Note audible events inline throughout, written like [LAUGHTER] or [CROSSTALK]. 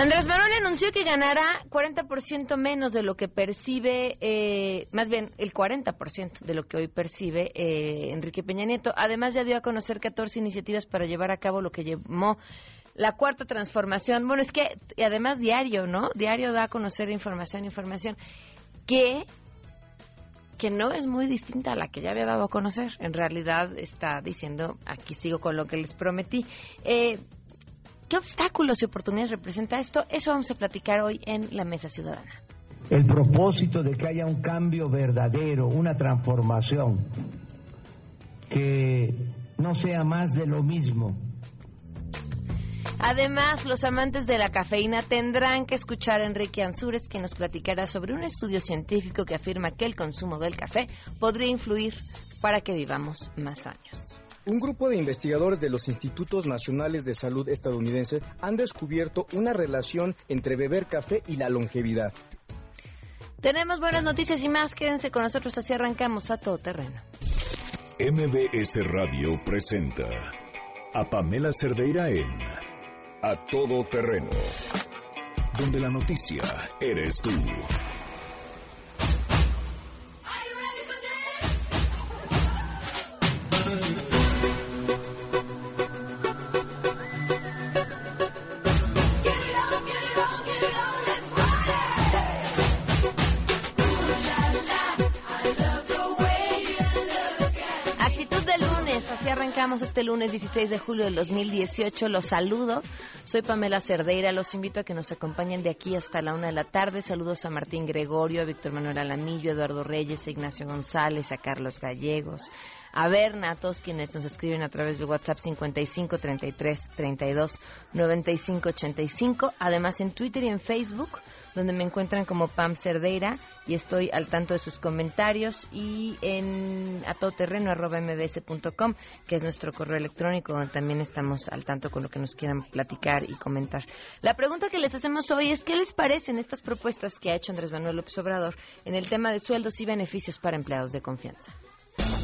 Andrés Manuel anunció que ganará 40% menos de lo que percibe, eh, más bien el 40% de lo que hoy percibe eh, Enrique Peña Nieto. Además, ya dio a conocer 14 iniciativas para llevar a cabo lo que llamó la cuarta transformación. Bueno, es que además diario, ¿no? Diario da a conocer información, información que que no es muy distinta a la que ya había dado a conocer. En realidad está diciendo, aquí sigo con lo que les prometí. Eh, ¿Qué obstáculos y oportunidades representa esto? Eso vamos a platicar hoy en la Mesa Ciudadana. El propósito de que haya un cambio verdadero, una transformación, que no sea más de lo mismo. Además, los amantes de la cafeína tendrán que escuchar a Enrique Ansúrez, que nos platicará sobre un estudio científico que afirma que el consumo del café podría influir para que vivamos más años. Un grupo de investigadores de los Institutos Nacionales de Salud estadounidenses han descubierto una relación entre beber café y la longevidad. Tenemos buenas noticias y más. Quédense con nosotros, así arrancamos a todo terreno. MBS Radio presenta a Pamela Cerdeira en A Todo Terreno, donde la noticia eres tú. Este lunes 16 de julio del 2018. Los saludo. Soy Pamela Cerdeira. Los invito a que nos acompañen de aquí hasta la una de la tarde. Saludos a Martín Gregorio, a Víctor Manuel Alamillo, a Eduardo Reyes, a Ignacio González, a Carlos Gallegos, a Berna, a todos quienes nos escriben a través del WhatsApp 55 33 32 95 85. Además en Twitter y en Facebook donde me encuentran como Pam Cerdeira y estoy al tanto de sus comentarios y en atoterreno.mbs.com, que es nuestro correo electrónico, donde también estamos al tanto con lo que nos quieran platicar y comentar. La pregunta que les hacemos hoy es, ¿qué les parecen estas propuestas que ha hecho Andrés Manuel López Obrador en el tema de sueldos y beneficios para empleados de confianza?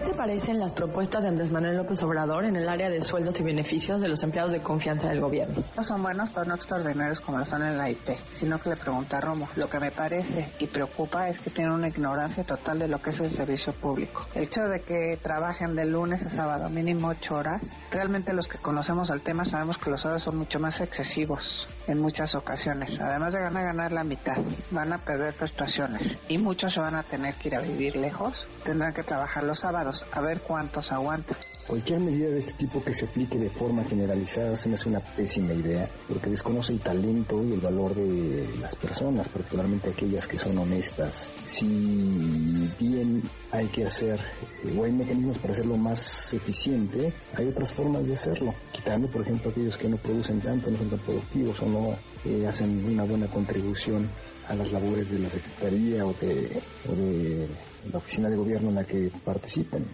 ¿Qué te parecen las propuestas de Andrés Manuel López Obrador en el área de sueldos y beneficios de los empleados de confianza del gobierno? No son buenos, pero no extraordinarios como lo son en la IP, sino que le pregunta a Romo. Lo que me parece y preocupa es que tiene una ignorancia total de lo que es el servicio público. El hecho de que trabajen de lunes a sábado mínimo ocho horas, realmente los que conocemos el tema sabemos que los horarios son mucho más excesivos en muchas ocasiones. Además de ganar, ganar la mitad, van a perder prestaciones y muchos se van a tener que ir a vivir lejos. Tendrán que trabajar los sábados a ver cuántos aguantan. Cualquier medida de este tipo que se aplique de forma generalizada se me hace una pésima idea porque desconoce el talento y el valor de las personas, particularmente aquellas que son honestas. Si bien hay que hacer eh, o hay mecanismos para hacerlo más eficiente, hay otras formas de hacerlo, quitando por ejemplo aquellos que no producen tanto, no son tan productivos o no eh, hacen una buena contribución a las labores de la Secretaría o de, o de la oficina de gobierno en la que participen.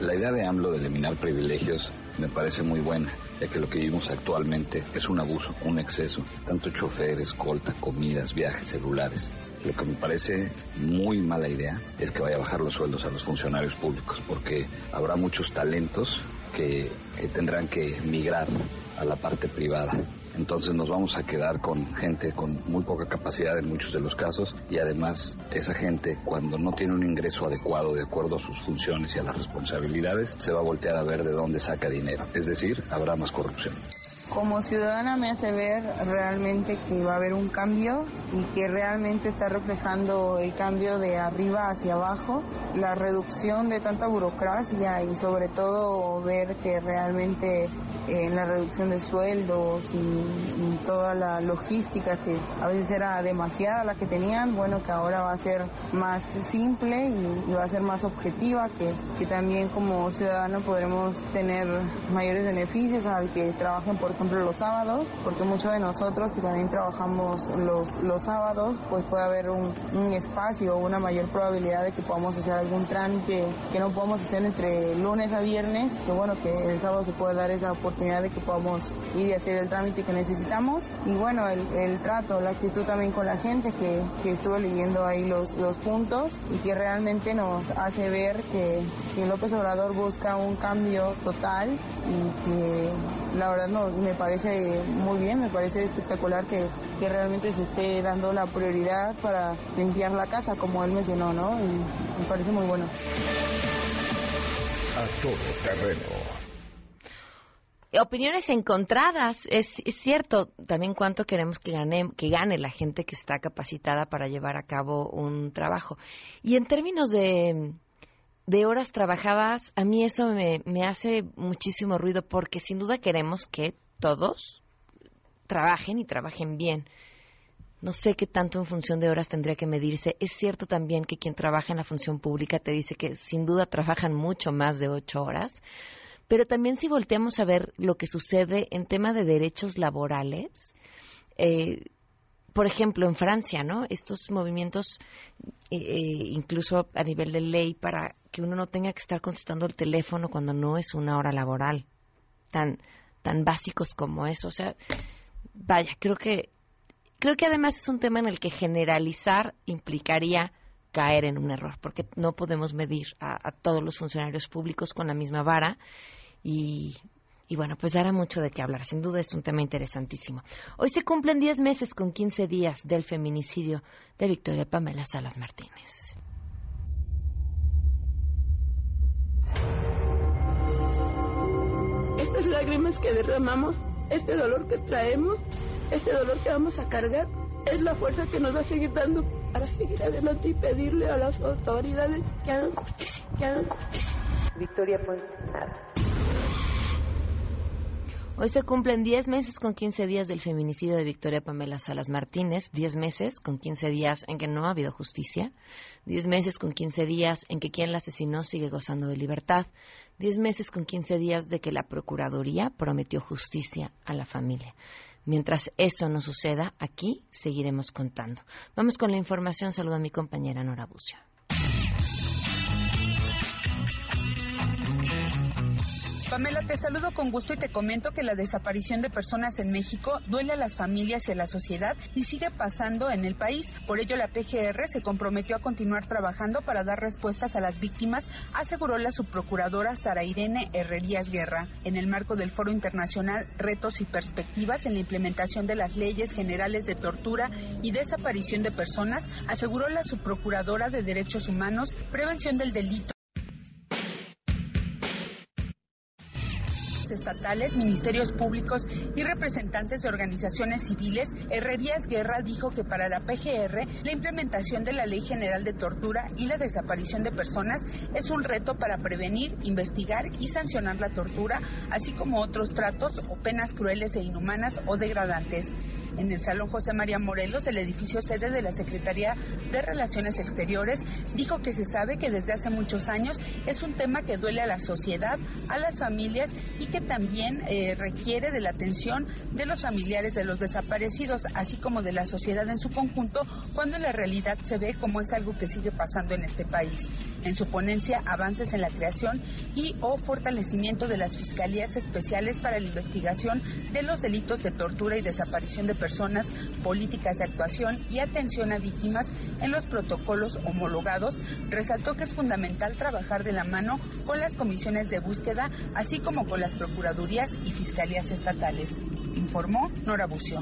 La idea de AMLO de eliminar privilegios me parece muy buena, ya que lo que vivimos actualmente es un abuso, un exceso, tanto chofer, escolta, comidas, viajes, celulares. Lo que me parece muy mala idea es que vaya a bajar los sueldos a los funcionarios públicos, porque habrá muchos talentos que, que tendrán que migrar a la parte privada entonces nos vamos a quedar con gente con muy poca capacidad en muchos de los casos y además esa gente cuando no tiene un ingreso adecuado de acuerdo a sus funciones y a las responsabilidades se va a voltear a ver de dónde saca dinero. Es decir, habrá más corrupción como ciudadana me hace ver realmente que va a haber un cambio y que realmente está reflejando el cambio de arriba hacia abajo, la reducción de tanta burocracia y sobre todo ver que realmente en la reducción de sueldos y, toda la logística que a veces era demasiada la que tenían, bueno que ahora va a ser más simple y, va a ser más objetiva, que, que también como ciudadano podremos tener mayores beneficios al que trabajen por ejemplo, los sábados, porque muchos de nosotros que también trabajamos los, los sábados, pues puede haber un, un espacio una mayor probabilidad de que podamos hacer algún trámite que no podamos hacer entre lunes a viernes, que bueno, que el sábado se puede dar esa oportunidad de que podamos ir y hacer el trámite que necesitamos. Y bueno, el, el trato, la actitud también con la gente, que, que leyendo ahí los, los puntos y que realmente nos hace ver que, que López Obrador busca un cambio total y que la verdad no, me parece muy bien, me parece espectacular que, que realmente se esté dando la prioridad para limpiar la casa, como él mencionó, ¿no? Y me parece muy bueno. A todo terreno. Opiniones encontradas, es, cierto también cuánto queremos que gane, que gane la gente que está capacitada para llevar a cabo un trabajo. Y en términos de, de horas trabajadas, a mí eso me, me hace muchísimo ruido porque sin duda queremos que todos trabajen y trabajen bien. No sé qué tanto en función de horas tendría que medirse. Es cierto también que quien trabaja en la función pública te dice que sin duda trabajan mucho más de ocho horas, pero también si volteamos a ver lo que sucede en tema de derechos laborales, eh, por ejemplo, en Francia, ¿no? Estos movimientos, eh, incluso a nivel de ley, para que uno no tenga que estar contestando el teléfono cuando no es una hora laboral, tan, tan básicos como eso. O sea, vaya, creo que, creo que además es un tema en el que generalizar implicaría caer en un error, porque no podemos medir a, a todos los funcionarios públicos con la misma vara y, y bueno, pues dará mucho de qué hablar. Sin duda es un tema interesantísimo. Hoy se cumplen 10 meses con 15 días del feminicidio de Victoria Pamela Salas Martínez. Estas lágrimas que derramamos, este dolor que traemos, este dolor que vamos a cargar, es la fuerza que nos va a seguir dando para seguir adelante y pedirle a las autoridades que hagan justicia, que hagan justicia. Victoria Ponce, nada. Hoy se cumplen 10 meses con 15 días del feminicidio de Victoria Pamela Salas Martínez, 10 meses con 15 días en que no ha habido justicia, 10 meses con 15 días en que quien la asesinó sigue gozando de libertad, 10 meses con 15 días de que la Procuraduría prometió justicia a la familia. Mientras eso no suceda, aquí seguiremos contando. Vamos con la información. Saludo a mi compañera Nora Bucio. Pamela, te saludo con gusto y te comento que la desaparición de personas en México duele a las familias y a la sociedad y sigue pasando en el país. Por ello, la PGR se comprometió a continuar trabajando para dar respuestas a las víctimas, aseguró la subprocuradora Sara Irene Herrerías Guerra. En el marco del Foro Internacional Retos y Perspectivas en la implementación de las leyes generales de tortura y desaparición de personas, aseguró la subprocuradora de Derechos Humanos, Prevención del Delito estatales, ministerios públicos y representantes de organizaciones civiles, Herrerías Guerra dijo que para la PGR la implementación de la Ley General de Tortura y la desaparición de personas es un reto para prevenir, investigar y sancionar la tortura, así como otros tratos o penas crueles e inhumanas o degradantes en el Salón José María Morelos, el edificio sede de la Secretaría de Relaciones Exteriores, dijo que se sabe que desde hace muchos años es un tema que duele a la sociedad, a las familias y que también eh, requiere de la atención de los familiares de los desaparecidos, así como de la sociedad en su conjunto, cuando en la realidad se ve como es algo que sigue pasando en este país. En su ponencia, avances en la creación y o fortalecimiento de las fiscalías especiales para la investigación de los delitos de tortura y desaparición de personas, políticas de actuación y atención a víctimas en los protocolos homologados, resaltó que es fundamental trabajar de la mano con las comisiones de búsqueda, así como con las procuradurías y fiscalías estatales. Informó Nora Bucio.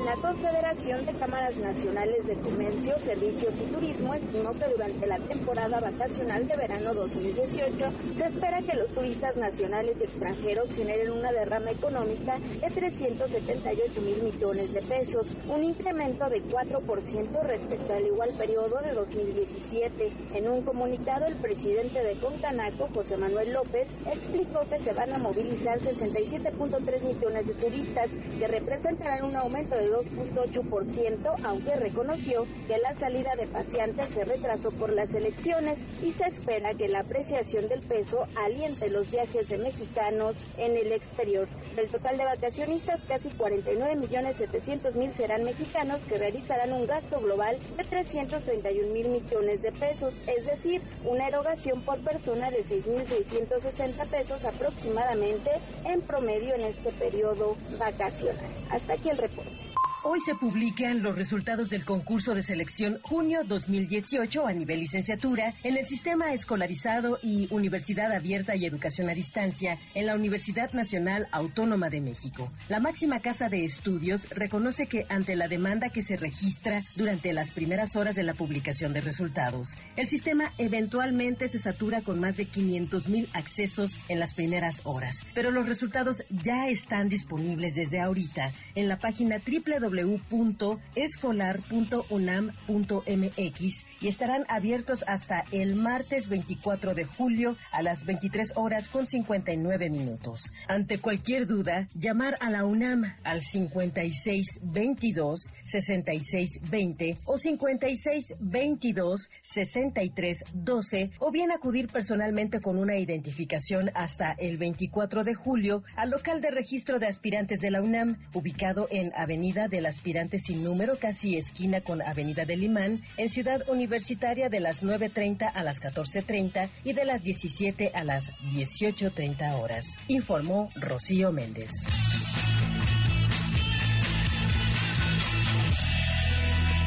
La Confederación de Cámaras Nacionales de Comercio, Servicios y Turismo estimó que durante la temporada vacacional de verano 2018 se espera que los turistas nacionales y extranjeros generen una derrama económica de 378 mil millones de pesos, un incremento de 4% respecto al igual periodo de 2017. En un comunicado, el presidente de Concanaco, José Manuel López, explicó que se van a movilizar 67.3 millones de turistas, que representarán un aumento de de 2.8%, aunque reconoció que la salida de pacientes se retrasó por las elecciones y se espera que la apreciación del peso aliente los viajes de mexicanos en el exterior. Del total de vacacionistas, casi 49 millones 700 mil serán mexicanos que realizarán un gasto global de 331 mil millones de pesos, es decir, una erogación por persona de 6.660 pesos aproximadamente en promedio en este periodo vacacional. Hasta aquí el reporte. Hoy se publican los resultados del concurso de selección junio 2018 a nivel licenciatura en el sistema escolarizado y Universidad Abierta y Educación a Distancia en la Universidad Nacional Autónoma de México. La máxima casa de estudios reconoce que ante la demanda que se registra durante las primeras horas de la publicación de resultados, el sistema eventualmente se satura con más de 500 mil accesos en las primeras horas. Pero los resultados ya están disponibles desde ahorita en la página www www.escolar.unam.mx y estarán abiertos hasta el martes 24 de julio a las 23 horas con 59 minutos. Ante cualquier duda, llamar a la UNAM al 56 22 66 20 o 56 22 63 12 o bien acudir personalmente con una identificación hasta el 24 de julio al local de registro de aspirantes de la UNAM ubicado en Avenida de aspirante sin número, casi esquina con Avenida del Imán, en Ciudad Universitaria de las 9.30 a las 14.30 y de las 17 a las 18.30 horas, informó Rocío Méndez.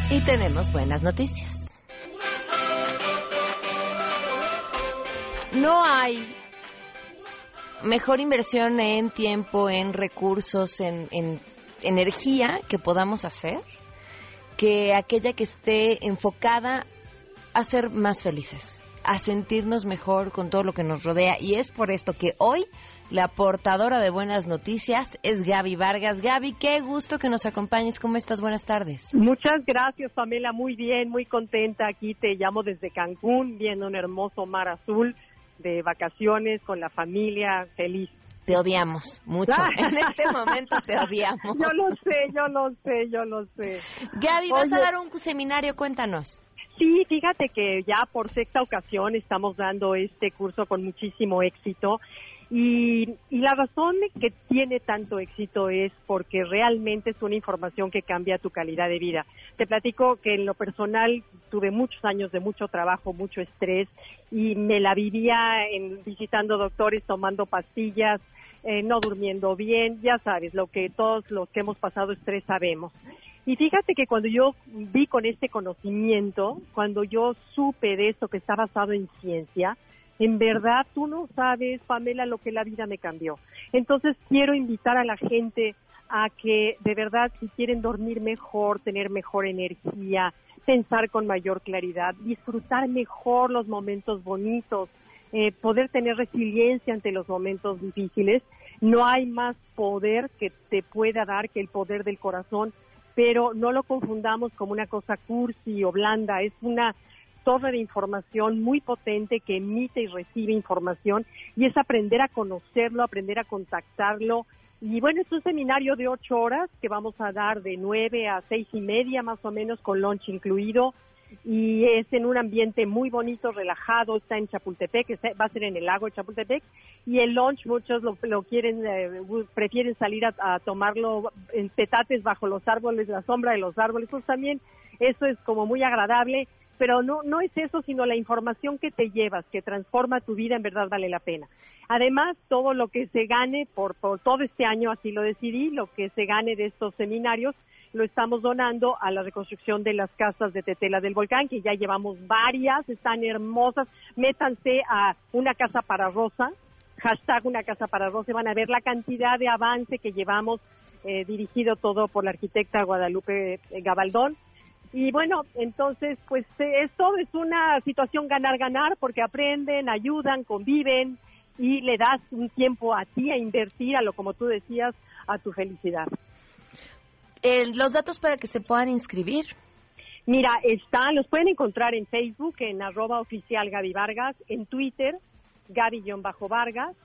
Y tenemos buenas noticias. No hay mejor inversión en tiempo, en recursos, en, en energía que podamos hacer que aquella que esté enfocada a ser más felices, a sentirnos mejor con todo lo que nos rodea. Y es por esto que hoy la portadora de buenas noticias es Gaby Vargas. Gaby, qué gusto que nos acompañes. ¿Cómo estás? Buenas tardes. Muchas gracias, Pamela. Muy bien, muy contenta. Aquí te llamo desde Cancún, viendo un hermoso mar azul de vacaciones con la familia, feliz te odiamos mucho. [LAUGHS] en este momento te odiamos. Yo lo sé, yo lo sé, yo lo sé. Gaby, vas a dar un seminario, cuéntanos. Sí, fíjate que ya por sexta ocasión estamos dando este curso con muchísimo éxito. Y, y, la razón que tiene tanto éxito es porque realmente es una información que cambia tu calidad de vida. Te platico que en lo personal tuve muchos años de mucho trabajo, mucho estrés y me la vivía en, visitando doctores, tomando pastillas, eh, no durmiendo bien, ya sabes, lo que todos los que hemos pasado estrés sabemos. Y fíjate que cuando yo vi con este conocimiento, cuando yo supe de esto que está basado en ciencia, en verdad tú no sabes, Pamela, lo que la vida me cambió. Entonces quiero invitar a la gente a que de verdad si quieren dormir mejor, tener mejor energía, pensar con mayor claridad, disfrutar mejor los momentos bonitos, eh, poder tener resiliencia ante los momentos difíciles. No hay más poder que te pueda dar que el poder del corazón, pero no lo confundamos como una cosa cursi o blanda, es una torre de información muy potente que emite y recibe información y es aprender a conocerlo, aprender a contactarlo. Y bueno, es un seminario de ocho horas que vamos a dar de nueve a seis y media más o menos con lunch incluido y es en un ambiente muy bonito, relajado, está en Chapultepec, va a ser en el lago de Chapultepec y el lunch muchos lo, quieren, eh, prefieren salir a, tomarlo en petates bajo los árboles, la sombra de los árboles, pues también eso es como muy agradable, pero no, no es eso, sino la información que te llevas, que transforma tu vida, en verdad vale la pena. Además, todo lo que se gane por, por todo este año, así lo decidí, lo que se gane de estos seminarios, lo estamos donando a la reconstrucción de las casas de Tetela del Volcán, que ya llevamos varias, están hermosas. Métanse a una casa para Rosa, hashtag una casa para Rosa, van a ver la cantidad de avance que llevamos eh, dirigido todo por la arquitecta Guadalupe eh, Gabaldón. Y bueno, entonces, pues eh, esto es una situación ganar-ganar porque aprenden, ayudan, conviven y le das un tiempo a ti a invertir a lo, como tú decías, a tu felicidad los datos para que se puedan inscribir. Mira, están, los pueden encontrar en Facebook, en arroba oficial Gaby Vargas, en Twitter, Gaby-Vargas,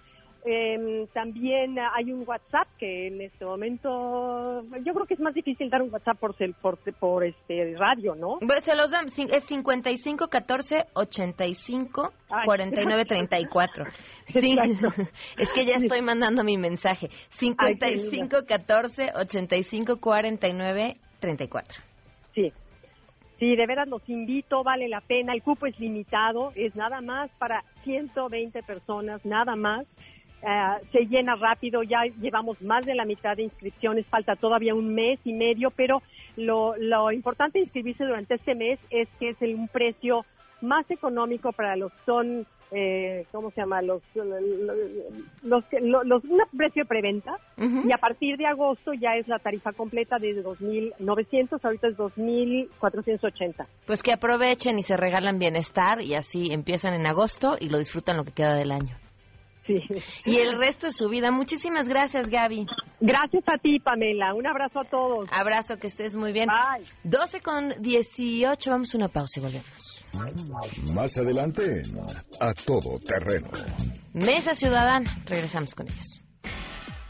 Em, también hay un WhatsApp que en este momento yo creo que es más difícil dar un WhatsApp por por, por este radio, ¿no? Pues se los dan, es 55 14 85 49 34. Sí, [LAUGHS] es que ya estoy mandando mi mensaje. 55 14 85 49 34. Sí. Sí, de veras los invito, vale la pena. El cupo es limitado, es nada más para 120 personas, nada más. Eh, se llena rápido, ya llevamos más de la mitad de inscripciones, falta todavía un mes y medio, pero lo, lo importante de inscribirse durante este mes es que es el, un precio más económico para los son eh, ¿cómo se llama? Los, los, los, un precio de preventa y a partir de agosto ya es la tarifa completa de 2.900, ahorita es 2.480. Pues que aprovechen y se regalan bienestar y así empiezan en agosto y lo disfrutan lo que queda del año. Y el resto de su vida. Muchísimas gracias, Gaby. Gracias a ti, Pamela. Un abrazo a todos. Abrazo, que estés muy bien. Bye. 12 con 18, vamos a una pausa y volvemos. Más adelante, a todo terreno. Mesa Ciudadana, regresamos con ellos.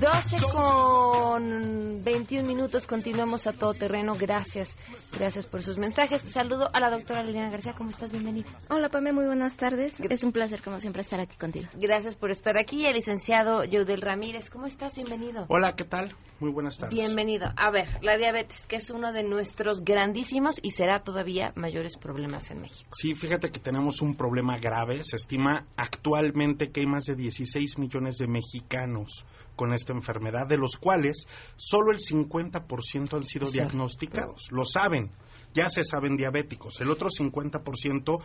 12 con 21 minutos, continuamos a todo terreno. Gracias, gracias por sus mensajes. Saludo a la doctora Liliana García, ¿cómo estás? Bienvenida. Hola, Pame, muy buenas tardes. Es un placer, como siempre, estar aquí contigo. Gracias por estar aquí. El licenciado Yudel Ramírez, ¿cómo estás? Bienvenido. Hola, ¿qué tal? Muy buenas tardes. Bienvenido. A ver, la diabetes, que es uno de nuestros grandísimos y será todavía mayores problemas en México. Sí, fíjate que tenemos un problema grave. Se estima actualmente que hay más de 16 millones de mexicanos con esta enfermedad, de los cuales solo el 50% han sido diagnosticados. Lo saben, ya se saben diabéticos. El otro 50%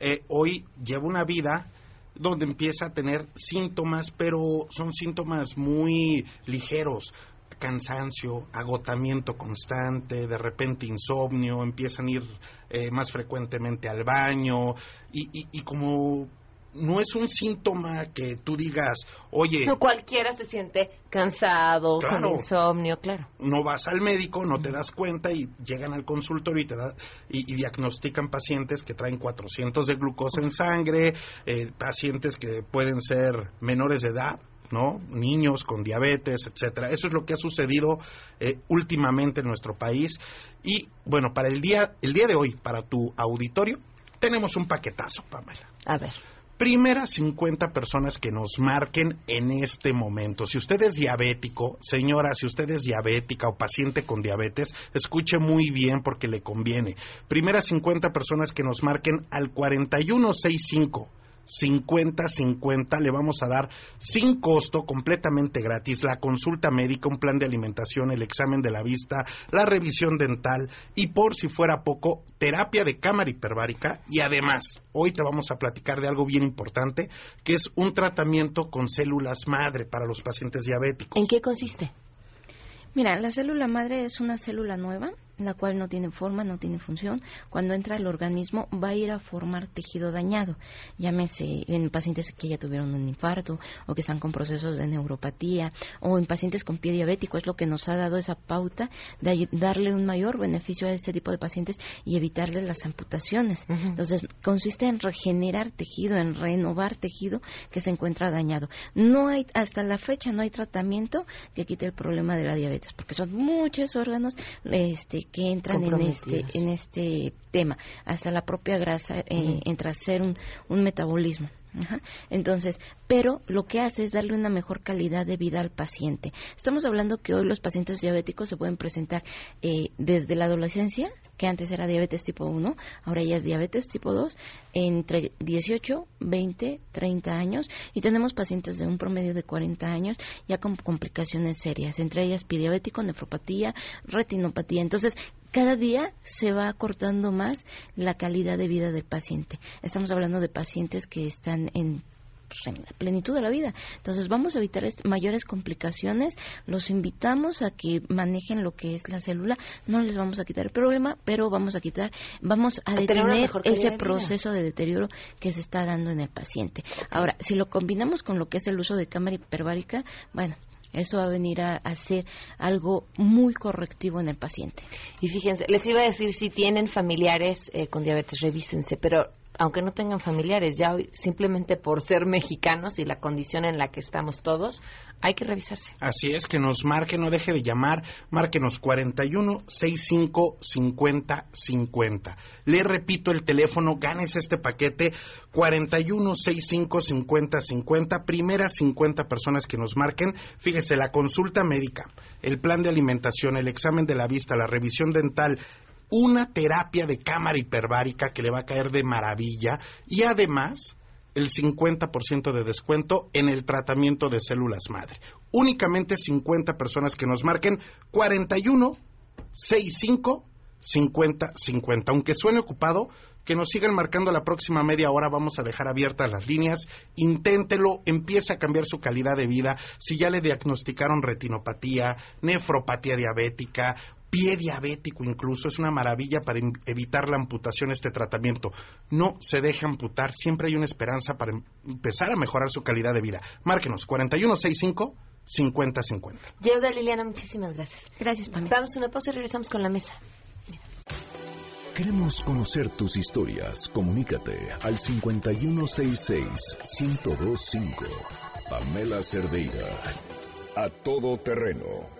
eh, hoy lleva una vida donde empieza a tener síntomas, pero son síntomas muy ligeros cansancio, agotamiento constante, de repente insomnio, empiezan a ir eh, más frecuentemente al baño y, y, como no es un síntoma que tú digas, oye... No cualquiera se siente cansado, con insomnio, claro. No vas al médico, no te das cuenta y llegan al consultorio y, te da, y, diagnostican pacientes que traen 400 de glucosa en sangre, eh, pacientes que pueden ser menores de edad, ¿no? Niños con diabetes, etcétera. Eso es lo que ha sucedido eh, últimamente en nuestro país. Y bueno, para el día, el día de hoy, para tu auditorio, tenemos un paquetazo, Pamela. A ver. Primeras 50 personas que nos marquen en este momento. Si usted es diabético, señora, si usted es diabética o paciente con diabetes, escuche muy bien porque le conviene. Primeras 50 personas que nos marquen al 4165 50-50 le vamos a dar sin costo, completamente gratis, la consulta médica, un plan de alimentación, el examen de la vista, la revisión dental y por si fuera poco, terapia de cámara hiperbárica y además, hoy te vamos a platicar de algo bien importante, que es un tratamiento con células madre para los pacientes diabéticos. ¿En qué consiste? Mira, la célula madre es una célula nueva la cual no tiene forma, no tiene función, cuando entra al organismo va a ir a formar tejido dañado, llámese en pacientes que ya tuvieron un infarto o que están con procesos de neuropatía o en pacientes con pie diabético, es lo que nos ha dado esa pauta de darle un mayor beneficio a este tipo de pacientes y evitarle las amputaciones. Entonces, consiste en regenerar tejido, en renovar tejido que se encuentra dañado. No hay, hasta la fecha no hay tratamiento que quite el problema de la diabetes, porque son muchos órganos este, que entran en este, en este tema. Hasta la propia grasa eh, entra a ser un, un metabolismo. Entonces, pero lo que hace es darle una mejor calidad de vida al paciente. Estamos hablando que hoy los pacientes diabéticos se pueden presentar eh, desde la adolescencia, que antes era diabetes tipo 1, ahora ya es diabetes tipo 2, entre 18, 20, 30 años y tenemos pacientes de un promedio de 40 años ya con complicaciones serias, entre ellas pidiabético, nefropatía, retinopatía. Entonces, cada día se va acortando más la calidad de vida del paciente. Estamos hablando de pacientes que están en pues, en la plenitud de la vida. Entonces vamos a evitar mayores complicaciones, los invitamos a que manejen lo que es la célula, no les vamos a quitar el problema, pero vamos a quitar, vamos a, detener ese proceso de deterioro que se está dando en el paciente. Ahora, si lo combinamos con lo que es el uso de cámara hiperbárica, bueno, eso va a venir a, hacer algo muy correctivo en el paciente. Y fíjense, les iba a decir, si tienen familiares eh, con diabetes, revísense, pero aunque no tengan familiares, ya simplemente por ser mexicanos y la condición en la que estamos todos, hay que revisarse. Así es, que nos marque, no deje de llamar, márquenos 41 65 50 50. Le repito el teléfono, ganes este paquete 41 65 50 50, primeras 50 personas que nos marquen. Fíjese, la consulta médica, el plan de alimentación, el examen de la vista, la revisión dental, una terapia de cámara hiperbárica que le va a caer de maravilla y además el 50% de descuento en el tratamiento de células madre. Únicamente 50 personas que nos marquen 41 65 50 50. Aunque suene ocupado, que nos sigan marcando la próxima media hora, vamos a dejar abiertas las líneas, inténtelo, empiece a cambiar su calidad de vida, si ya le diagnosticaron retinopatía, nefropatía diabética, pie diabético incluso, es una maravilla para evitar la amputación este tratamiento. No se deje amputar, siempre hay una esperanza para em-, empezar a mejorar su calidad de vida. Márquenos 4165 5050. Yeuda Liliana, muchísimas gracias. Gracias, Pamela. Vamos a una pausa y regresamos con la mesa. Queremos conocer tus historias. Comunícate al 5166-1025. Pamela Cerdeira. A todo terreno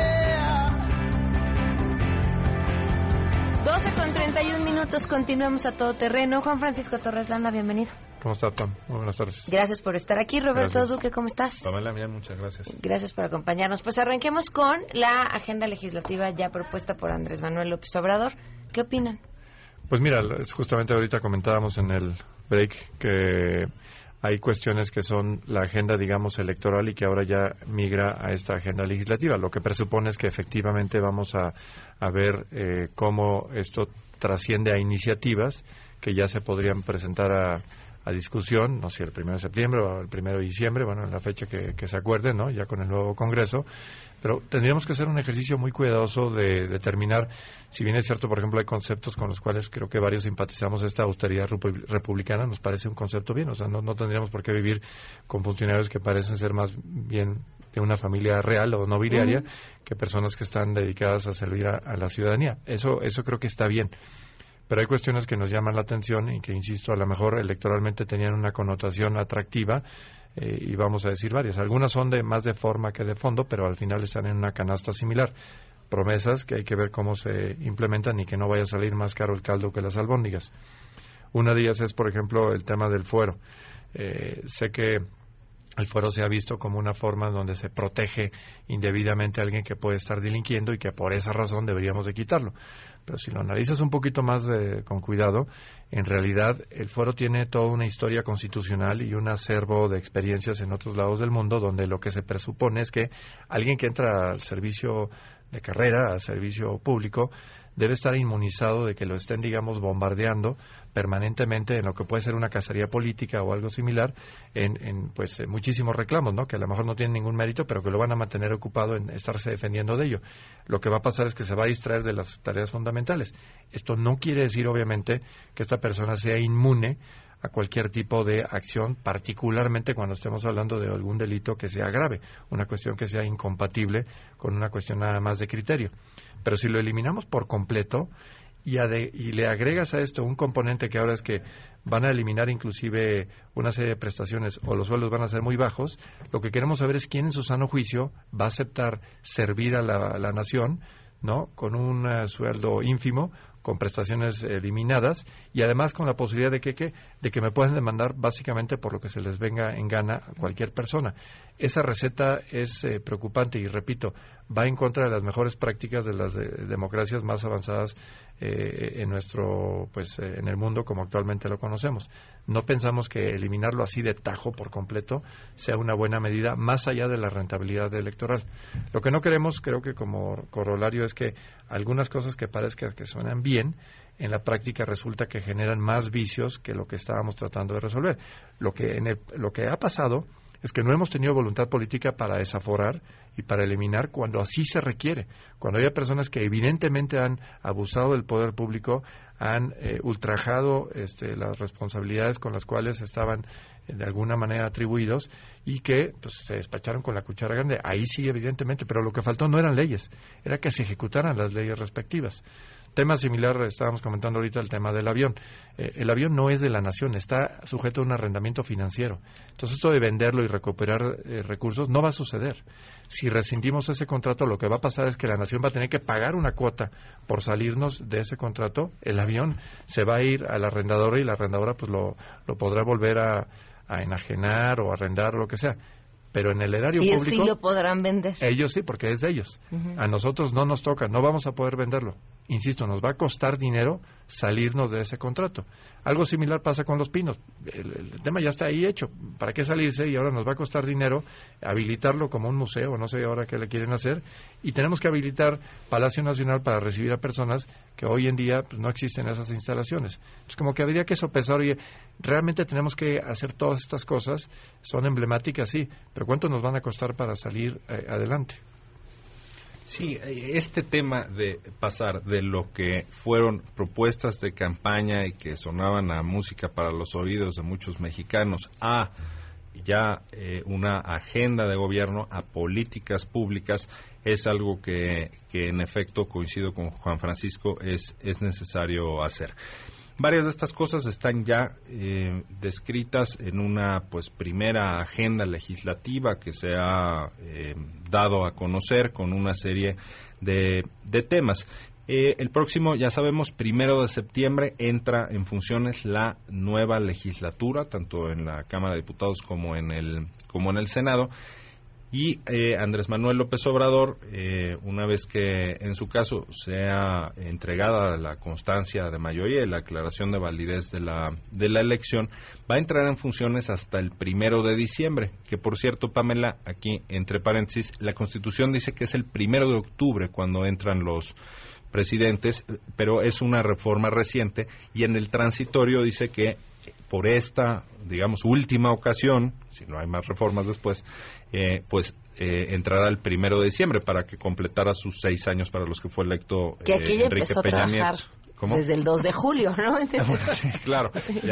31 minutos, continuamos a todo terreno. Juan Francisco Torres Landa, bienvenido. ¿Cómo estás, Tom? Muy buenas tardes. Gracias por estar aquí. Roberto Duque, ¿cómo estás? Pamela, bien, muchas gracias. Gracias por acompañarnos. Pues arranquemos con la agenda legislativa ya propuesta por Andrés Manuel López Obrador. ¿Qué opinan? Pues mira, justamente ahorita comentábamos en el break que hay cuestiones que son la agenda, digamos, electoral y que ahora ya migra a esta agenda legislativa, lo que presupone es que efectivamente vamos a, ver eh, cómo esto trasciende a iniciativas que ya se podrían presentar a, a discusión, no sé, el primero de septiembre o el primero de diciembre, bueno, en la fecha que, se acuerde, ¿no? Ya con el nuevo Congreso. Pero tendríamos que hacer un ejercicio muy cuidadoso de determinar, si bien es cierto, por ejemplo, hay conceptos con los cuales creo que varios simpatizamos esta austeridad republicana, nos parece un concepto bien, o sea, no, no tendríamos por qué vivir con funcionarios que parecen ser más bien de una familia real o nobiliaria que personas que están dedicadas a servir a, a la ciudadanía. Eso, eso creo que está bien pero hay cuestiones que nos llaman la atención y que, insisto, a lo mejor electoralmente tenían una connotación atractiva eh, y vamos a decir varias. Algunas son de más de forma que de fondo, pero al final están en una canasta similar. Promesas que hay que ver cómo se implementan y que no vaya a salir más caro el caldo que las albóndigas. Una de ellas es, por ejemplo, el tema del fuero. Eh, sé que el fuero se ha visto como una forma donde se protege indebidamente a alguien que puede estar delinquiendo y que por esa razón deberíamos de quitarlo. Pero si lo analizas un poquito más con cuidado, en realidad el foro tiene toda una historia constitucional y un acervo de experiencias en otros lados del mundo donde lo que se presupone es que alguien que entra al servicio de carrera, al servicio público, debe estar inmunizado de que lo estén, digamos, bombardeando permanentemente en lo que puede ser una cacería política o algo similar, en, pues muchísimos reclamos, ¿no? Que a lo mejor no tienen ningún mérito, pero que lo van a mantener ocupado en estarse defendiendo de ello. Lo que va a pasar es que se va a distraer de las tareas fundamentales. Esto no quiere decir, obviamente, que esta persona sea inmune a cualquier tipo de acción, particularmente cuando estemos hablando de algún delito que sea grave, una cuestión que sea incompatible con una cuestión nada más de criterio. Pero si lo eliminamos por completo y, y le agregas a esto un componente que ahora es que van a eliminar inclusive una serie de prestaciones o los sueldos van a ser muy bajos, lo que queremos saber es quién en su sano juicio va a aceptar servir a la nación ¿no? Con un eh, sueldo ínfimo, con prestaciones eliminadas y además con la posibilidad de que, de que me puedan demandar básicamente por lo que se les venga en gana a cualquier persona. Esa receta es eh, preocupante y repito, va en contra de las mejores prácticas de las democracias más avanzadas eh, en nuestro pues eh, en el mundo como actualmente lo conocemos. No pensamos que eliminarlo así de tajo por completo sea una buena medida más allá de la rentabilidad electoral. Lo que no queremos, creo que como corolario es que algunas cosas que parezcan que suenan bien en la práctica resulta que generan más vicios que lo que estábamos tratando de resolver. Lo que en lo que ha pasado es que no hemos tenido voluntad política para desaforar y para eliminar cuando así se requiere. Cuando hay personas que evidentemente han abusado del poder público, han eh, ultrajado este, las responsabilidades con las cuales estaban eh, de alguna manera atribuidos y que pues, se despacharon con la cuchara grande. Ahí sí, evidentemente, pero lo que faltó no eran leyes, era que se ejecutaran las leyes respectivas. Tema similar, estábamos comentando ahorita el tema del avión. Eh, el avión no es de la nación, está sujeto a un arrendamiento financiero. Entonces, esto de venderlo y recuperar eh, recursos no va a suceder. Si rescindimos ese contrato, lo que va a pasar es que la nación va a tener que pagar una cuota por salirnos de ese contrato. El avión se va a ir al arrendador y la arrendadora pues lo, lo podrá volver a, a enajenar o arrendar o lo que sea pero en el erario ellos público... sí lo podrán vender. Ellos sí, porque es de ellos. A nosotros no nos toca, no vamos a poder venderlo. Insisto, nos va a costar dinero salirnos de ese contrato. Algo similar pasa con los pinos. El, tema ya está ahí hecho. ¿Para qué salirse? Y ahora nos va a costar dinero habilitarlo como un museo, no sé ahora qué le quieren hacer. Y tenemos que habilitar Palacio Nacional para recibir a personas que hoy en día pues, no existen esas instalaciones. Es como que habría que sopesar, oye, realmente tenemos que hacer todas estas cosas. Son emblemáticas, sí, pero ¿cuánto nos van a costar para salir eh, adelante? Sí, este tema de pasar de lo que fueron propuestas de campaña y que sonaban a música para los oídos de muchos mexicanos a ya eh, una agenda de gobierno, a políticas públicas, es algo que, que en efecto coincido con Juan Francisco, es, es necesario hacer. Varias de estas cosas están ya eh, descritas en una pues primera agenda legislativa que se ha eh, dado a conocer con una serie de, temas. Eh, el próximo, ya sabemos, primero de septiembre entra en funciones la nueva legislatura, tanto en la Cámara de Diputados como en el, como en el Senado. Y eh, Andrés Manuel López Obrador, eh, una vez que en su caso sea entregada la constancia de mayoría y la aclaración de validez de la, de la elección, va a entrar en funciones hasta el primero de diciembre. Que por cierto, Pamela, aquí entre paréntesis, la Constitución dice que es el primero de octubre cuando entran los presidentes, pero es una reforma reciente y en el transitorio dice que por esta, digamos, última ocasión, si no hay más reformas después, eh, pues eh, entrará el primero de diciembre para que completara sus seis años para los que fue electo que aquí eh, Enrique Peña Nieto. Desde el 2 de julio, ¿no? [LAUGHS] Ah, claro.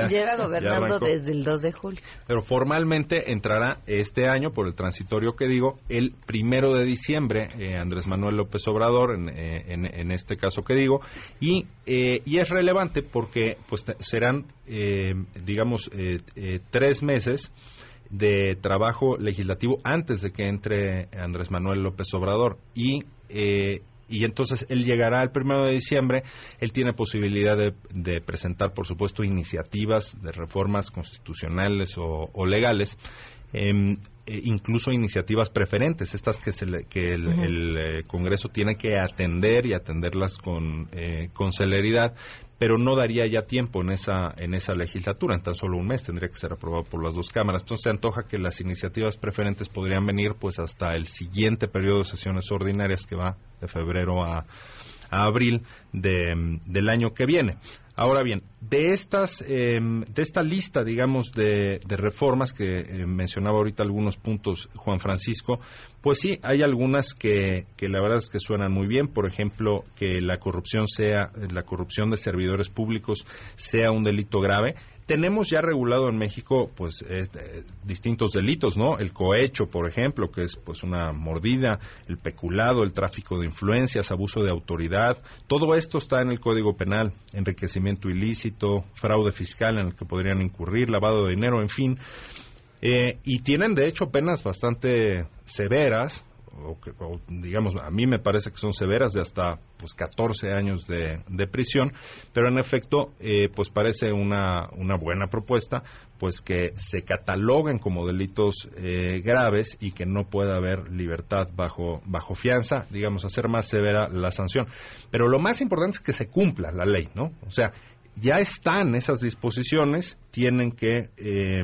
Lleva gobernando [LAUGHS] desde el 2 de julio. Pero formalmente entrará este año, por el transitorio que digo, el primero de diciembre, eh, Andrés Manuel López Obrador, en, eh, en, este caso que digo, y, eh, y es relevante porque pues serán, digamos, tres meses de trabajo legislativo antes de que entre Andrés Manuel López Obrador y eh, y entonces él llegará el primero de diciembre. Él tiene posibilidad de, presentar, por supuesto, iniciativas de reformas constitucionales o, legales. Em, e incluso iniciativas preferentes, estas que, se que el, eh, Congreso tiene que atender y atenderlas con, eh, con celeridad, pero no daría ya tiempo en esa, en esa legislatura, en tan solo un mes tendría que ser aprobado por las dos cámaras. Entonces se antoja que las iniciativas preferentes podrían venir pues hasta el siguiente periodo de sesiones ordinarias que va de febrero a, a abril de, del año que viene. Ahora bien, de estas, em, de esta lista, digamos, de, reformas que eh, mencionaba ahorita algunos puntos Juan Francisco, pues sí, hay algunas que, que la verdad es que suenan muy bien. Por ejemplo, que la corrupción sea, la corrupción de servidores públicos sea un delito grave tenemos ya regulado en México pues eh, eh, distintos delitos, ¿no? El cohecho, por ejemplo, que es pues una mordida, el peculado, el tráfico de influencias, abuso de autoridad, todo esto está en el Código Penal, enriquecimiento ilícito, fraude fiscal en el que podrían incurrir, lavado de dinero, en fin. Eh, y tienen de hecho penas bastante severas, o, que, digamos, a mí me parece que son severas de hasta pues 14 años de, prisión, pero en efecto, eh, pues parece una, una buena propuesta, pues que se cataloguen como delitos eh, graves y que no pueda haber libertad bajo, bajo fianza, digamos, hacer más severa la sanción. Pero lo más importante es que se cumpla la ley, ¿no? O sea, ya están esas disposiciones, tienen que eh,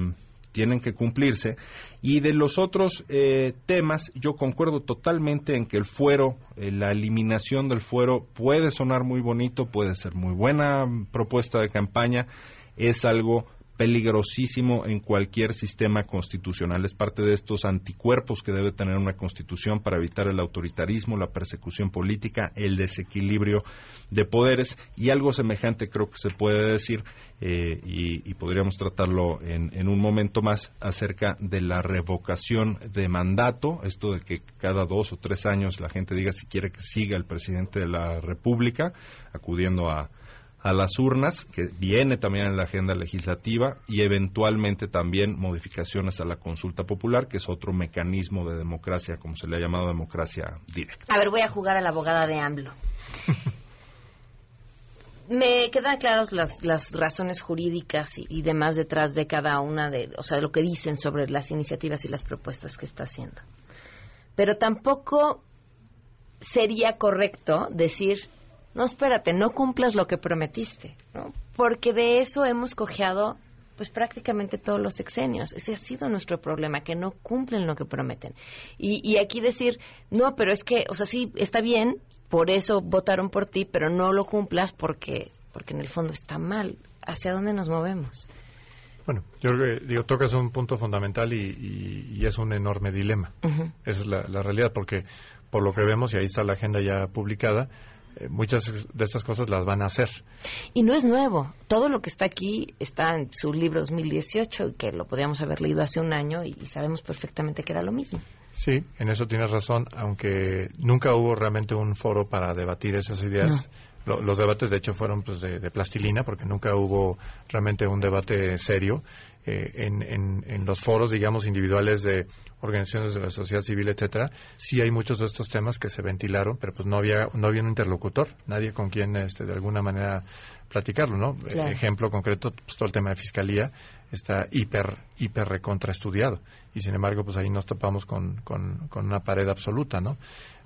tienen que cumplirse. Y de los otros eh, temas, yo concuerdo totalmente en que el fuero, eh, la eliminación del fuero puede sonar muy bonito, puede ser muy buena propuesta de campaña, es algo peligrosísimo en cualquier sistema constitucional. Es parte de estos anticuerpos que debe tener una constitución para evitar el autoritarismo, la persecución política, el desequilibrio de poderes y algo semejante creo que se puede decir eh, y, podríamos tratarlo en, en, un momento más acerca de la revocación de mandato, esto de que cada dos o tres años la gente diga si quiere que siga el presidente de la República acudiendo a a las urnas, que viene también en la agenda legislativa, y eventualmente también modificaciones a la consulta popular, que es otro mecanismo de democracia, como se le ha llamado democracia directa. A ver, voy a jugar a la abogada de AMLO. Me quedan claras las, las razones jurídicas y, y, demás detrás de cada una de, o sea, lo que dicen sobre las iniciativas y las propuestas que está haciendo. Pero tampoco sería correcto decir no, espérate, no cumplas lo que prometiste, ¿no? Porque de eso hemos cojeado pues prácticamente todos los sexenios. Ese ha sido nuestro problema, que no cumplen lo que prometen. Y, y aquí decir, no, pero es que, o sea, sí, está bien, por eso votaron por ti, pero no lo cumplas porque, porque en el fondo está mal. ¿Hacia dónde nos movemos? Bueno, yo creo que digo, tocas un punto fundamental y, y, es un enorme dilema. Esa es la, la realidad, porque por lo que vemos, y ahí está la agenda ya publicada, eh, muchas de estas cosas las van a hacer. Y no es nuevo. Todo lo que está aquí está en su libro 2018, que lo podíamos haber leído hace un año y, sabemos perfectamente que era lo mismo. Sí, en eso tienes razón, aunque nunca hubo realmente un foro para debatir esas ideas. los debates, de hecho, fueron pues, de, de, plastilina, porque nunca hubo realmente un debate serio. Eh, en, en, en, los foros, digamos, individuales de organizaciones de la sociedad civil, etcétera, sí hay muchos de estos temas que se ventilaron, pero pues no había no había un interlocutor, nadie con quien este, de alguna manera platicarlo, ¿no? Ejemplo concreto, pues todo el tema de fiscalía está hiper hiper recontra estudiado y sin embargo pues ahí nos topamos con, con, una pared absoluta, ¿no?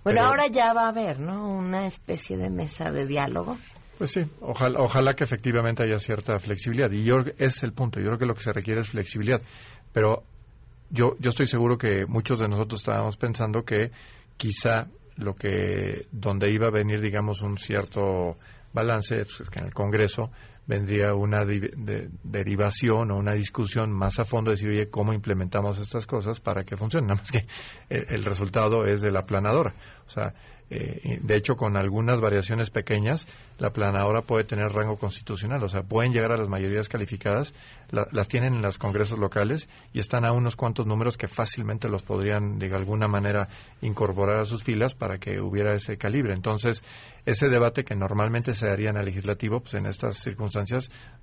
Bueno, ahora ya va a haber, ¿no? Una especie de mesa de diálogo. Pues sí, ojalá, ojalá que efectivamente haya cierta flexibilidad. Y yo es el punto. Yo creo que lo que se requiere es flexibilidad. Pero yo, yo estoy seguro que muchos de nosotros estábamos pensando que quizá lo que donde iba a venir, digamos, un cierto balance, pues, que en el Congreso vendría una derivación o una discusión más a fondo, de decir, oye, ¿cómo implementamos estas cosas para que funcionen? [LAUGHS] Nada más que el, resultado es de la planadora. O sea, eh, de hecho, con algunas variaciones pequeñas, la planadora puede tener rango constitucional, o sea, pueden llegar a las mayorías calificadas, las tienen en los congresos locales y están a unos cuantos números que fácilmente los podrían, de alguna manera, incorporar a sus filas para que hubiera ese calibre. Entonces, ese debate que normalmente se daría en el legislativo, pues en estas circunstancias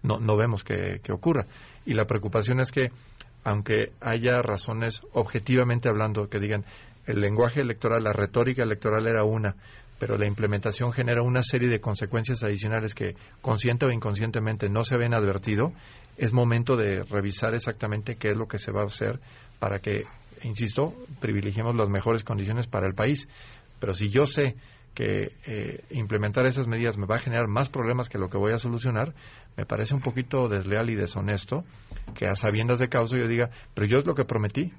no, no vemos que, que ocurra. Y la preocupación es que, aunque haya razones objetivamente hablando que digan el lenguaje electoral, la retórica electoral era una, pero la implementación genera una serie de consecuencias adicionales que consciente o inconscientemente no se ven advertido, es momento de revisar exactamente qué es lo que se va a hacer para que, insisto, privilegiemos las mejores condiciones para el país. Pero si yo sé que eh, implementar esas medidas me va a generar más problemas que lo que voy a solucionar, me parece un poquito desleal y deshonesto que a sabiendas de causa yo diga, pero yo es lo que prometí,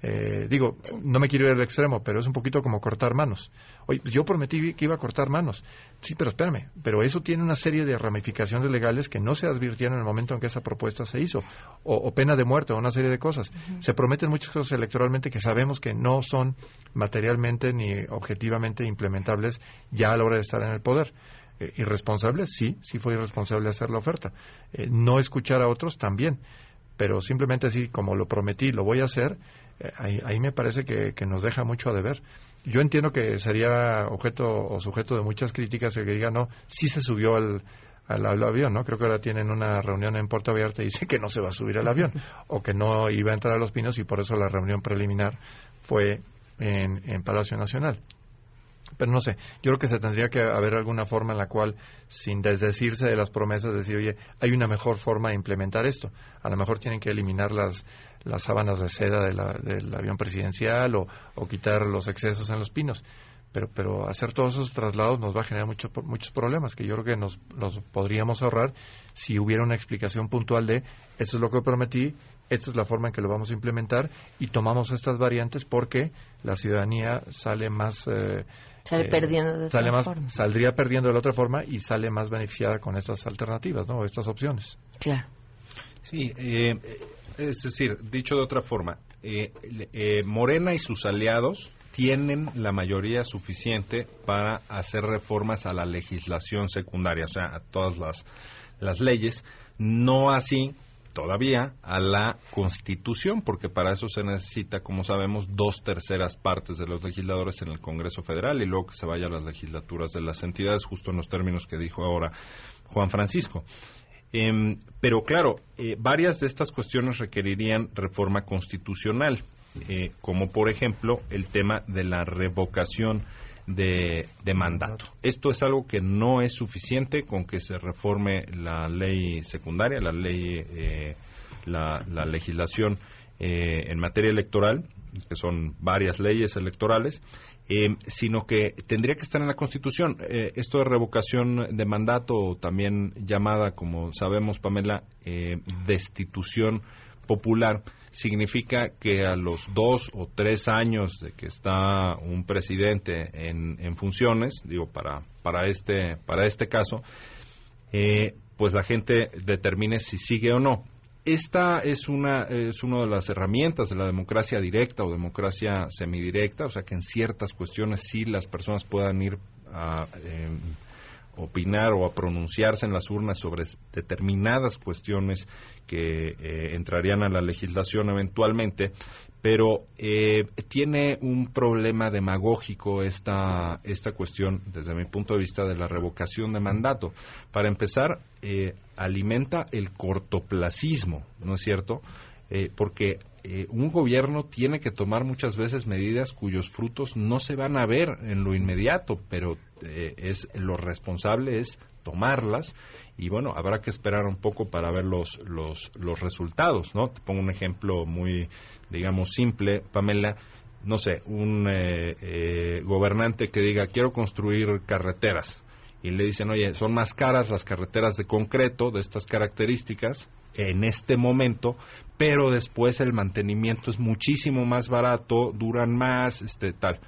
eh, digo, no me quiero ir al extremo, pero es un poquito como cortar manos. Oye, yo prometí que iba a cortar manos. Sí, pero espérame, pero eso tiene una serie de ramificaciones legales que no se advirtieron en el momento en que esa propuesta se hizo, o, pena de muerte, o una serie de cosas. Se prometen muchas cosas electoralmente que sabemos que no son materialmente ni objetivamente implementables ya a la hora de estar en el poder. Eh, irresponsable, sí, sí fue irresponsable hacer la oferta. Eh, no escuchar a otros también, pero simplemente así como lo prometí, lo voy a hacer ahí, ahí me parece que, nos deja mucho a deber. Yo entiendo que sería objeto o sujeto de muchas críticas el que diga, no, sí se subió al, al, avión, ¿no? Creo que ahora tienen una reunión en Puerto Vallarta y dice que no se va a subir al avión [LAUGHS] o que no iba a entrar a Los Pinos y por eso la reunión preliminar fue en, en Palacio Nacional. Pero no sé, yo creo que se tendría que haber alguna forma en la cual, sin desdecirse de las promesas, decir, oye, hay una mejor forma de implementar esto. A lo mejor tienen que eliminar las, las sábanas de seda del avión presidencial o, o, quitar los excesos en los pinos. Pero, pero hacer todos esos traslados nos va a generar mucho, muchos problemas que yo creo que nos, nos podríamos ahorrar si hubiera una explicación puntual de esto es lo que prometí, esta es la forma en que lo vamos a implementar y tomamos estas variantes porque la ciudadanía sale más eh, Sale eh, perdiendo de sale otra más, forma. Saldría perdiendo de la otra forma y sale más beneficiada con estas alternativas, ¿no? Estas opciones. Claro. Sí, eh, es decir, dicho de otra forma, eh, eh, Morena y sus aliados tienen la mayoría suficiente para hacer reformas a la legislación secundaria, o sea, a todas las, las leyes, no así todavía a la Constitución, porque para eso se necesita, como sabemos, dos terceras partes de los legisladores en el Congreso Federal y luego que se vaya a las legislaturas de las entidades, justo en los términos que dijo ahora Juan Francisco. Eh, pero claro, eh, varias de estas cuestiones requerirían reforma constitucional, eh, como por ejemplo el tema de la revocación de, mandato. Esto es algo que no es suficiente con que se reforme la ley secundaria, la ley, eh, la, la, legislación eh, en materia electoral, que son varias leyes electorales, eh, sino que tendría que estar en la Constitución. esto de revocación de mandato, también llamada, como sabemos, Pamela, destitución popular, significa que a los dos o tres años de que está un presidente en, en funciones, digo, para, para, este, para este caso, eh, pues la gente determine si sigue o no. Esta es una, es una de las herramientas de la democracia directa o democracia semidirecta, o sea que en ciertas cuestiones sí las personas puedan ir a, eh, opinar o a pronunciarse en las urnas sobre determinadas cuestiones que eh, entrarían a la legislación eventualmente, pero eh, tiene un problema demagógico esta, esta cuestión desde mi punto de vista de la revocación de mandato. Para empezar, eh, alimenta el cortoplacismo, ¿no es cierto? Eh, porque eh, un gobierno tiene que tomar muchas veces medidas cuyos frutos no se van a ver en lo inmediato, pero eh, es lo responsable es tomarlas y bueno, habrá que esperar un poco para ver los, los, los resultados, ¿no? Te pongo un ejemplo muy, digamos, simple, Pamela, no sé, un gobernante que diga quiero construir carreteras y le dicen, oye, son más caras las carreteras de concreto de estas características en este momento, pero después el mantenimiento es muchísimo más barato, duran más, este tal.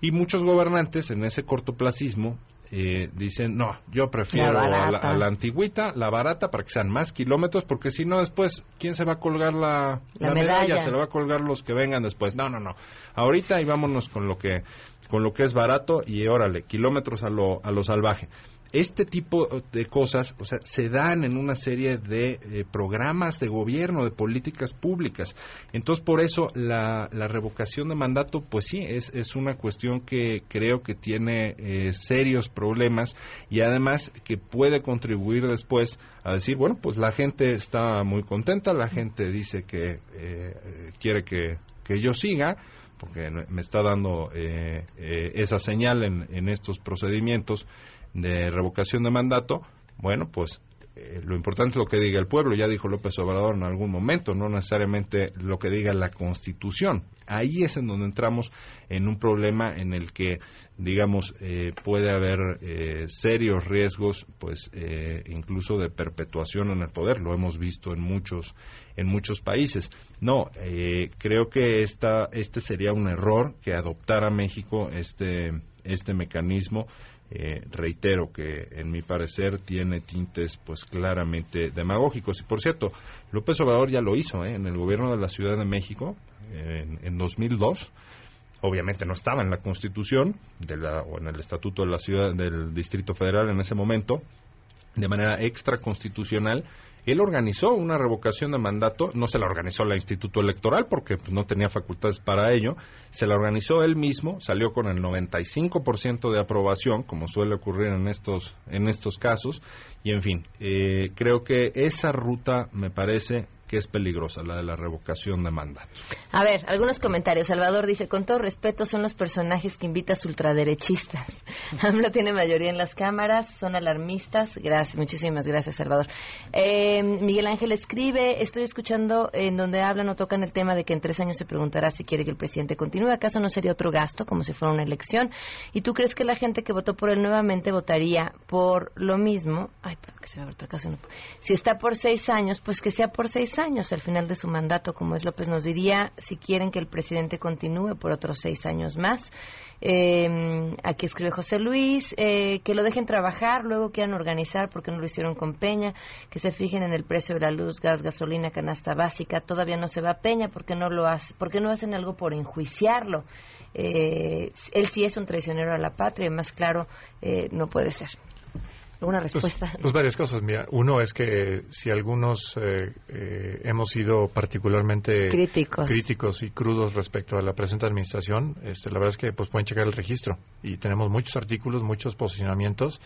Y muchos gobernantes en ese cortoplacismo eh, dicen, no, yo prefiero la a, la, a la, antigüita, la barata, para que sean más kilómetros, porque si no después, ¿quién se va a colgar la, la, la medalla? medalla? Se la va a colgar los que vengan después. No, no, no. Ahorita y vámonos con lo que con lo que es barato y órale, kilómetros a lo, a lo salvaje. Este tipo de cosas, o sea, se dan en una serie de eh, programas de gobierno, de políticas públicas. Entonces, por eso la, la revocación de mandato, pues sí, es, es una cuestión que creo que tiene eh, serios problemas y además que puede contribuir después a decir, bueno, pues la gente está muy contenta, la gente dice que eh, quiere que, que yo siga, porque me está dando eh, eh, esa señal en, en, estos procedimientos de revocación de mandato, bueno, pues eh, lo importante es lo que diga el pueblo, ya dijo López Obrador en algún momento, no necesariamente lo que diga la Constitución. Ahí es en donde entramos en un problema en el que, digamos, eh, puede haber eh, serios riesgos, pues, incluso de perpetuación en el poder. Lo hemos visto en muchos en muchos países. No, creo que esta, este sería un error que adoptara México este este mecanismo eh, reitero que en mi parecer tiene tintes pues claramente demagógicos y por cierto López Obrador ya lo hizo ¿eh? en el gobierno de la Ciudad de México en, en 2002 obviamente no estaba en la Constitución de la, o en el Estatuto de la Ciudad del Distrito Federal en ese momento de manera extraconstitucional él organizó una revocación de mandato, no se la organizó la Instituto Electoral porque pues, no tenía facultades para ello, se la organizó él mismo, salió con el 95% de aprobación, como suele ocurrir en estos, en estos casos, y en fin, eh, creo que esa ruta me parece que es peligrosa, la de la revocación de mandato. A ver, algunos comentarios. Salvador dice, con todo respeto, son los personajes que invitas ultraderechistas. [LAUGHS] AMLO tiene mayoría en las cámaras, son alarmistas. Gracias, muchísimas gracias, Salvador. Eh, Miguel Ángel escribe, estoy escuchando en donde hablan o tocan el tema de que en tres años se preguntará si quiere que el presidente continúe. ¿Acaso no sería otro gasto, como si fuera una elección? ¿Y tú crees que la gente que votó por él nuevamente votaría por lo mismo? Ay, perdón, que se me otra casa. Si está por seis años, pues que sea por seis años al final de su mandato, como es López nos diría, si quieren que el presidente continúe por otros seis años más. Eh, aquí escribe José Luis, eh, que lo dejen trabajar, luego quieran organizar porque no lo hicieron con Peña, que se fijen en el precio de la luz, gas, gasolina, canasta básica, todavía no se va a Peña porque no lo hace, porque no hacen algo por enjuiciarlo. Eh, él sí es un traicionero a la patria, más claro eh, no puede ser. ¿Alguna pues, respuesta? Pues, varias cosas. Mira, uno es que si algunos eh, eh, hemos sido particularmente críticos. y crudos respecto a la presente administración, este, la verdad es que pues pueden checar el registro y tenemos muchos artículos, muchos posicionamientos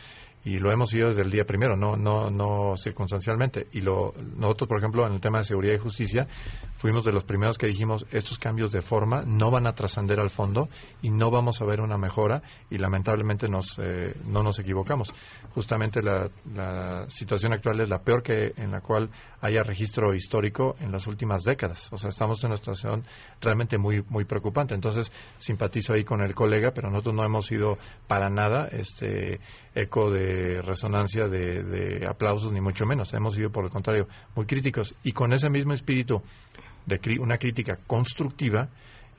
y lo hemos ido desde el día primero, no, no, no circunstancialmente. Y lo, nosotros, por ejemplo, en el tema de seguridad y justicia, fuimos de los primeros que dijimos estos cambios de forma no van a trascender al fondo y no vamos a ver una mejora y lamentablemente nos, eh, no nos equivocamos. Justamente la, la, situación actual es la peor que en la cual haya registro histórico en las últimas décadas. O sea, estamos en una situación realmente muy, muy preocupante. Entonces, simpatizo ahí con el colega, pero nosotros no hemos sido para nada este eco de resonancia de, aplausos, ni mucho menos. Hemos sido, por el contrario, muy críticos. Y con ese mismo espíritu de una crítica constructiva,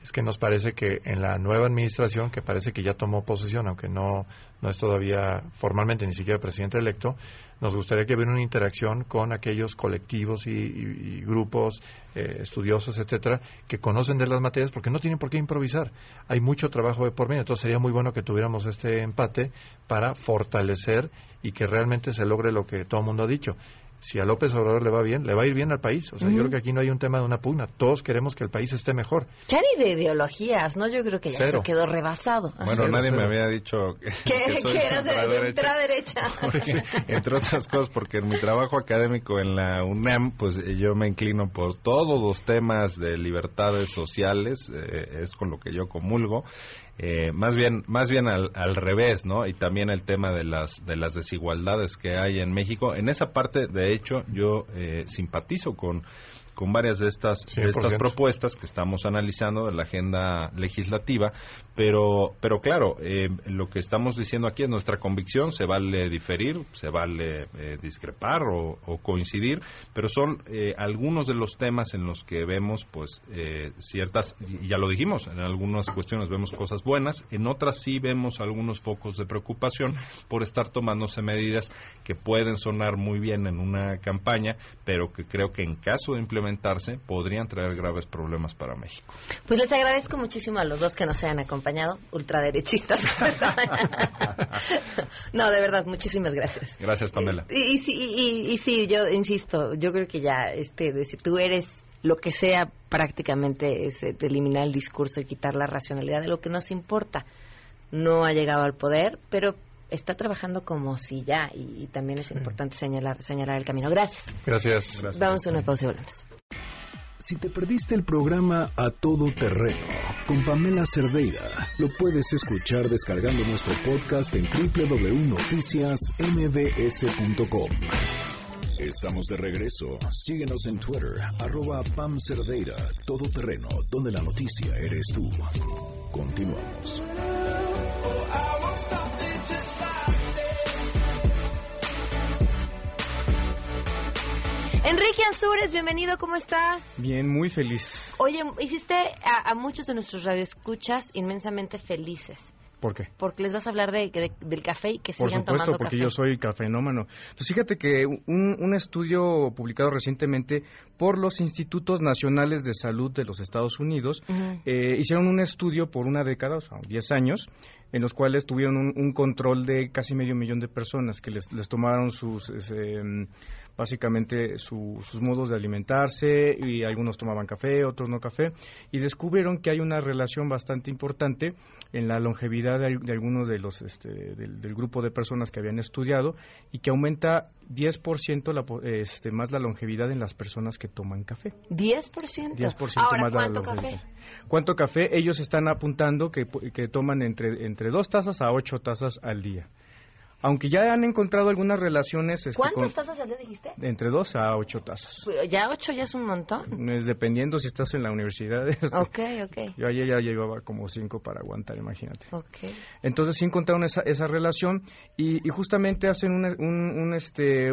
es que nos parece que en la nueva administración, que parece que ya tomó posesión, aunque no, no es todavía formalmente ni siquiera presidente electo, nos gustaría que hubiera una interacción con aquellos colectivos y, grupos eh, estudiosos, etcétera, que conocen de las materias porque no tienen por qué improvisar. Hay mucho trabajo de por medio, entonces sería muy bueno que tuviéramos este empate para fortalecer y que realmente se logre lo que todo el mundo ha dicho si a López Obrador le va bien, le va a ir bien al país. O sea, yo creo que aquí no hay un tema de una pugna. Todos queremos que el país esté mejor. Ya ni de ideologías, ¿no? Yo creo que ya se quedó rebasado. Bueno, nadie me había dicho que, [LAUGHS] que, soy eras de, derecha. [LAUGHS] entre otras cosas, porque en mi trabajo académico en la UNAM, pues yo me inclino por todos los temas de libertades sociales, eh, es con lo que yo comulgo. Eh, más bien más bien al, al, revés no y también el tema de las de las desigualdades que hay en México. En esa parte de hecho yo eh, simpatizo con con varias de estas, estas propuestas que estamos analizando de la agenda legislativa, pero, pero claro, eh, lo que estamos diciendo aquí es nuestra convicción, se vale diferir, se vale eh, discrepar o, coincidir, pero son eh, algunos de los temas en los que vemos pues ciertas, y ya lo dijimos, en algunas cuestiones vemos cosas buenas, en otras sí vemos algunos focos de preocupación por estar tomándose medidas que pueden sonar muy bien en una campaña, pero que creo que en caso de podrían traer graves problemas para México. Pues les agradezco muchísimo a los dos que nos hayan acompañado, ultraderechistas. [LAUGHS] no, de verdad, muchísimas gracias. Gracias, Pamela. Y, y, sí, yo insisto, yo creo que ya, este, de, si tú eres lo que sea prácticamente es eh, eliminar el discurso y quitar la racionalidad de lo que nos importa. No ha llegado al poder, pero está trabajando como si ya, y, también es importante señalar, señalar el camino. Gracias. Gracias. Gracias. Vamos a una pausa y volvemos. Si te perdiste el programa A Todo Terreno con Pamela Cerdeira, lo puedes escuchar descargando nuestro podcast en www.noticiasmbs.com. Estamos de regreso. Síguenos en Twitter, arroba Pam Cerdeira, Todo Terreno, donde la noticia eres tú. Continuamos. Enrique Ansures, bienvenido, ¿cómo estás? Bien, muy feliz. Oye, hiciste a, muchos de nuestros radioescuchas inmensamente felices. ¿Por qué? Porque les vas a hablar de, del café y que Por sigan supuesto, tomando porque yo soy cafenómano. Pues fíjate que un, un, estudio publicado recientemente por los Institutos Nacionales de Salud de los Estados Unidos eh, hicieron un estudio por una década, o sea, 10 años, en los cuales tuvieron un, control de casi medio millón de personas que les, les tomaron sus em, básicamente sus modos de alimentarse y algunos tomaban café, otros no café y descubrieron que hay una relación bastante importante en la longevidad de, algunos de los este, del, grupo de personas que habían estudiado y que aumenta 10% la, este, más la longevidad en las personas que toman café. 10%. 10% más ¿cuánto la café? ¿Cuánto café? Ellos están apuntando que, que toman entre, entre dos tazas a ocho tazas al día aunque ya han encontrado algunas relaciones... Este, ¿Cuántas tazas al día dijiste? Entre dos a ocho tazas. ¿Ya ocho ya es un montón? Es dependiendo si estás en la universidad. [LAUGHS] Este, ok, ok. Yo ayer ya llevaba como cinco para aguantar, imagínate. Entonces sí encontraron esa, esa relación y, justamente hacen un, un, este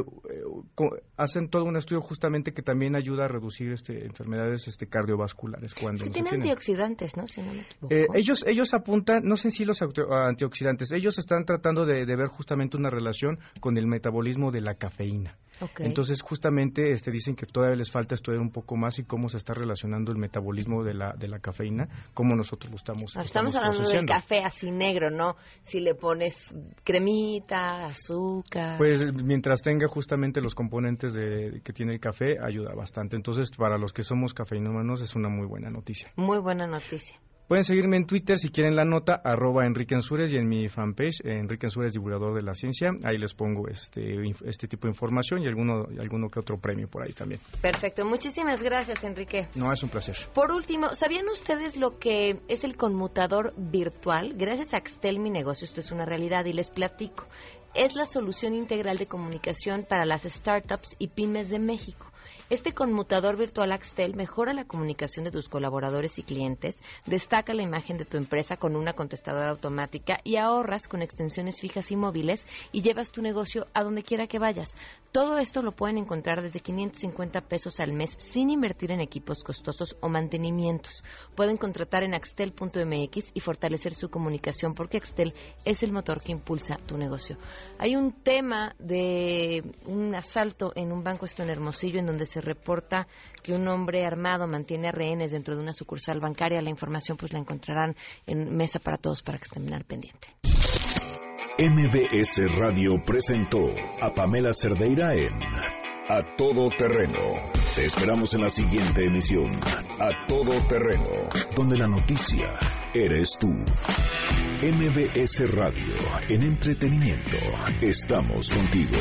hacen todo un estudio justamente que también ayuda a reducir este enfermedades este cardiovasculares cuando sí, tienen antioxidantes, ¿no? Si no me equivoco. Eh, ellos ellos apuntan, no sé si los antioxidantes, ellos están tratando de ver justamente una relación con el metabolismo de la cafeína. Entonces, justamente este, dicen que todavía les falta estudiar un poco más y cómo se está relacionando el metabolismo de la, de la cafeína, cómo nosotros lo estamos Estamos, hablando del café así negro, ¿no? Si le pones cremita, azúcar. Pues mientras tenga justamente los componentes de, que tiene el café, ayuda bastante. Entonces, para los que somos cafeinómanos, es una muy buena noticia. Muy buena noticia. Pueden seguirme en Twitter si quieren la nota, arroba Enrique Ansures y en mi fanpage, Enrique Ansures, divulgador de la ciencia. Ahí les pongo este, este tipo de información y alguno, alguno que otro premio por ahí también. Perfecto. Muchísimas gracias, Enrique. No, es un placer. Por último, ¿sabían ustedes lo que es el conmutador virtual? Gracias a Axtel, mi negocio, esto es una realidad y les platico. Es la solución integral de comunicación para las startups y pymes de México. Este conmutador virtual Axtel mejora la comunicación de tus colaboradores y clientes, destaca la imagen de tu empresa con una contestadora automática y ahorras con extensiones fijas y móviles y llevas tu negocio a donde quiera que vayas. Todo esto lo pueden encontrar desde 550 pesos al mes sin invertir en equipos costosos o mantenimientos. Pueden contratar en axtel.mx y fortalecer su comunicación porque Axtel es el motor que impulsa tu negocio. Hay un tema de un asalto en un banco esto en Hermosillo en donde reporta que un hombre armado mantiene rehenes dentro de una sucursal bancaria. La información pues la encontrarán en Mesa para Todos para que estén al pendiente. MBS Radio presentó a Pamela Cerdeira en A Todo Terreno. Te esperamos en la siguiente emisión, A Todo Terreno, donde la noticia eres tú. MBS Radio, en entretenimiento, estamos contigo.